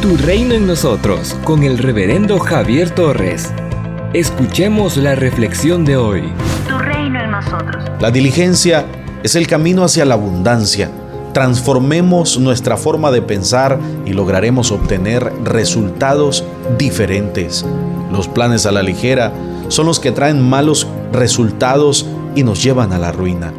Tu reino en nosotros con el reverendo Javier Torres. Escuchemos la reflexión de hoy. Tu reino en nosotros. La diligencia es el camino hacia la abundancia. Transformemos nuestra forma de pensar y lograremos obtener resultados diferentes. Los planes a la ligera son los que traen malos resultados y nos llevan a la ruina.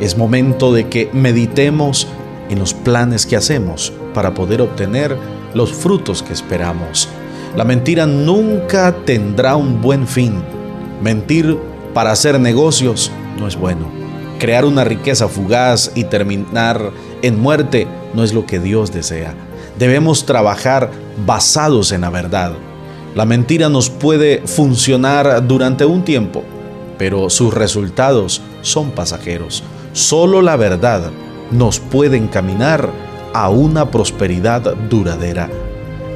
Es momento de que meditemos en los planes que hacemos para poder obtener los frutos que esperamos. La mentira nunca tendrá un buen fin. Mentir para hacer negocios no es bueno. Crear una riqueza fugaz y terminar en muerte no es lo que Dios desea. Debemos trabajar basados en la verdad. La mentira nos puede funcionar durante un tiempo, pero sus resultados son pasajeros. Solo la verdad nos puede encaminar a una prosperidad duradera.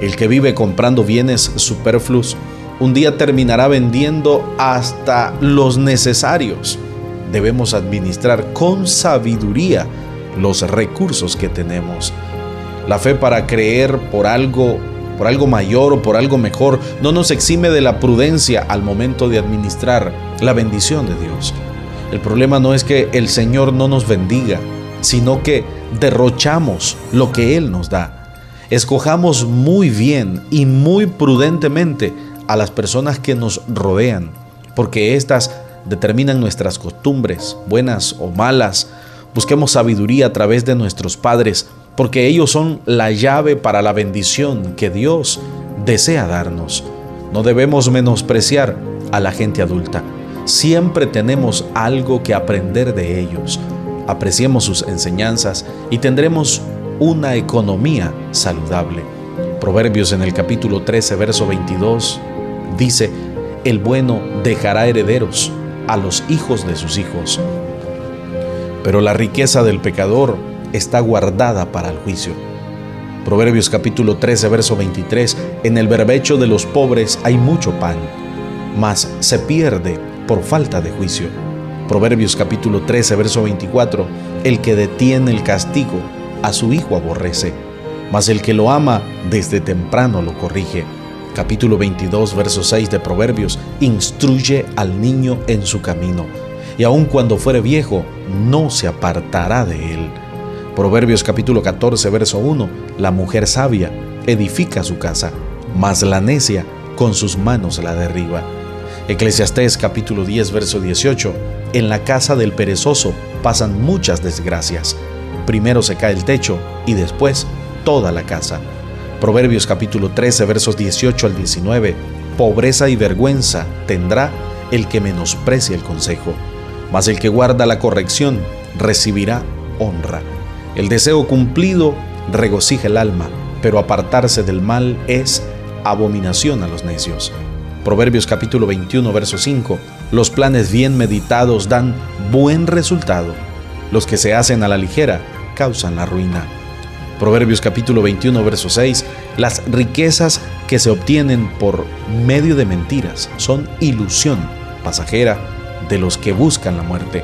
El que vive comprando bienes superfluos un día terminará vendiendo hasta los necesarios. Debemos administrar con sabiduría los recursos que tenemos. La fe para creer por algo, por algo mayor o por algo mejor, no nos exime de la prudencia al momento de administrar la bendición de Dios. El problema no es que el Señor no nos bendiga, sino que derrochamos lo que Él nos da. Escojamos muy bien y muy prudentemente a las personas que nos rodean, porque éstas determinan nuestras costumbres, buenas o malas. Busquemos sabiduría a través de nuestros padres, porque ellos son la llave para la bendición que Dios desea darnos. No debemos menospreciar a la gente adulta. Siempre tenemos algo que aprender de ellos. Apreciemos sus enseñanzas y tendremos una economía saludable. Proverbios en el capítulo 13, verso 22 dice, el bueno dejará herederos a los hijos de sus hijos, pero la riqueza del pecador está guardada para el juicio. Proverbios capítulo 13, verso 23, en el berbecho de los pobres hay mucho pan, mas se pierde por falta de juicio. Proverbios capítulo 13, verso 24, el que detiene el castigo a su hijo aborrece, mas el que lo ama desde temprano lo corrige. Capítulo 22, verso 6 de Proverbios, instruye al niño en su camino, y aun cuando fuere viejo, no se apartará de él. Proverbios capítulo 14, verso 1, la mujer sabia edifica su casa, mas la necia con sus manos la derriba. Eclesiastés capítulo 10, verso 18, en la casa del perezoso pasan muchas desgracias, primero se cae el techo y después toda la casa. Proverbios capítulo 13 versos 18 al 19. Pobreza y vergüenza tendrá el que menosprecia el consejo, mas el que guarda la corrección recibirá honra. El deseo cumplido regocija el alma, pero apartarse del mal es abominación a los necios. Proverbios capítulo 21 verso 5. Los planes bien meditados dan buen resultado. Los que se hacen a la ligera causan la ruina. Proverbios capítulo 21, verso 6, las riquezas que se obtienen por medio de mentiras son ilusión pasajera de los que buscan la muerte.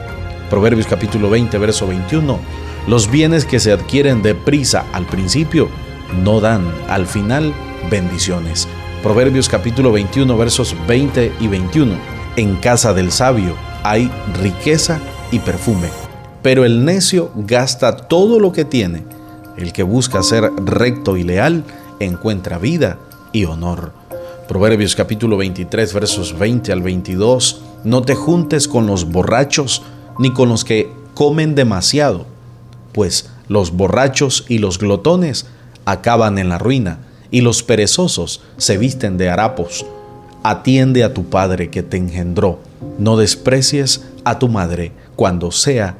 Proverbios capítulo 20, verso 21, los bienes que se adquieren deprisa al principio no dan al final bendiciones. Proverbios capítulo 21, versos 20 y 21, en casa del sabio hay riqueza y perfume pero el necio gasta todo lo que tiene. El que busca ser recto y leal encuentra vida y honor. Proverbios capítulo 23 versos 20 al 22. No te juntes con los borrachos ni con los que comen demasiado, pues los borrachos y los glotones acaban en la ruina y los perezosos se visten de harapos. Atiende a tu padre que te engendró, no desprecies a tu madre cuando sea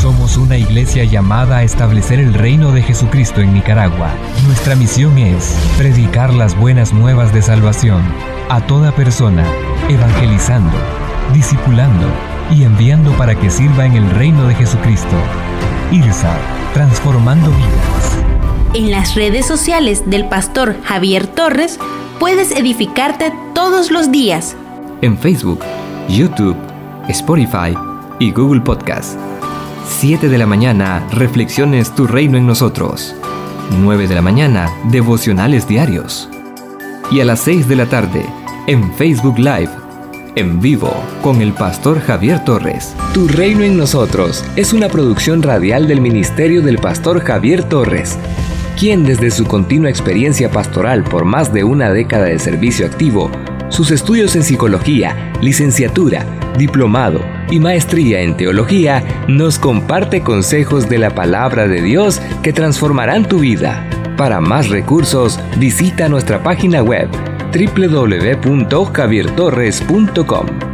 somos una iglesia llamada a establecer el reino de Jesucristo en Nicaragua. Nuestra misión es predicar las buenas nuevas de salvación a toda persona, evangelizando, discipulando y enviando para que sirva en el reino de Jesucristo. IRSA, transformando vidas. En las redes sociales del pastor Javier Torres puedes edificarte todos los días. En Facebook, YouTube, Spotify, y Google Podcast. 7 de la mañana, Reflexiones Tu Reino en Nosotros. 9 de la mañana, devocionales diarios. Y a las 6 de la tarde, en Facebook Live, en vivo, con el pastor Javier Torres. Tu reino en nosotros es una producción radial del ministerio del pastor Javier Torres quien desde su continua experiencia pastoral por más de una década de servicio activo, sus estudios en psicología, licenciatura, diplomado y maestría en teología, nos comparte consejos de la palabra de Dios que transformarán tu vida. Para más recursos, visita nuestra página web www.javiertorres.com.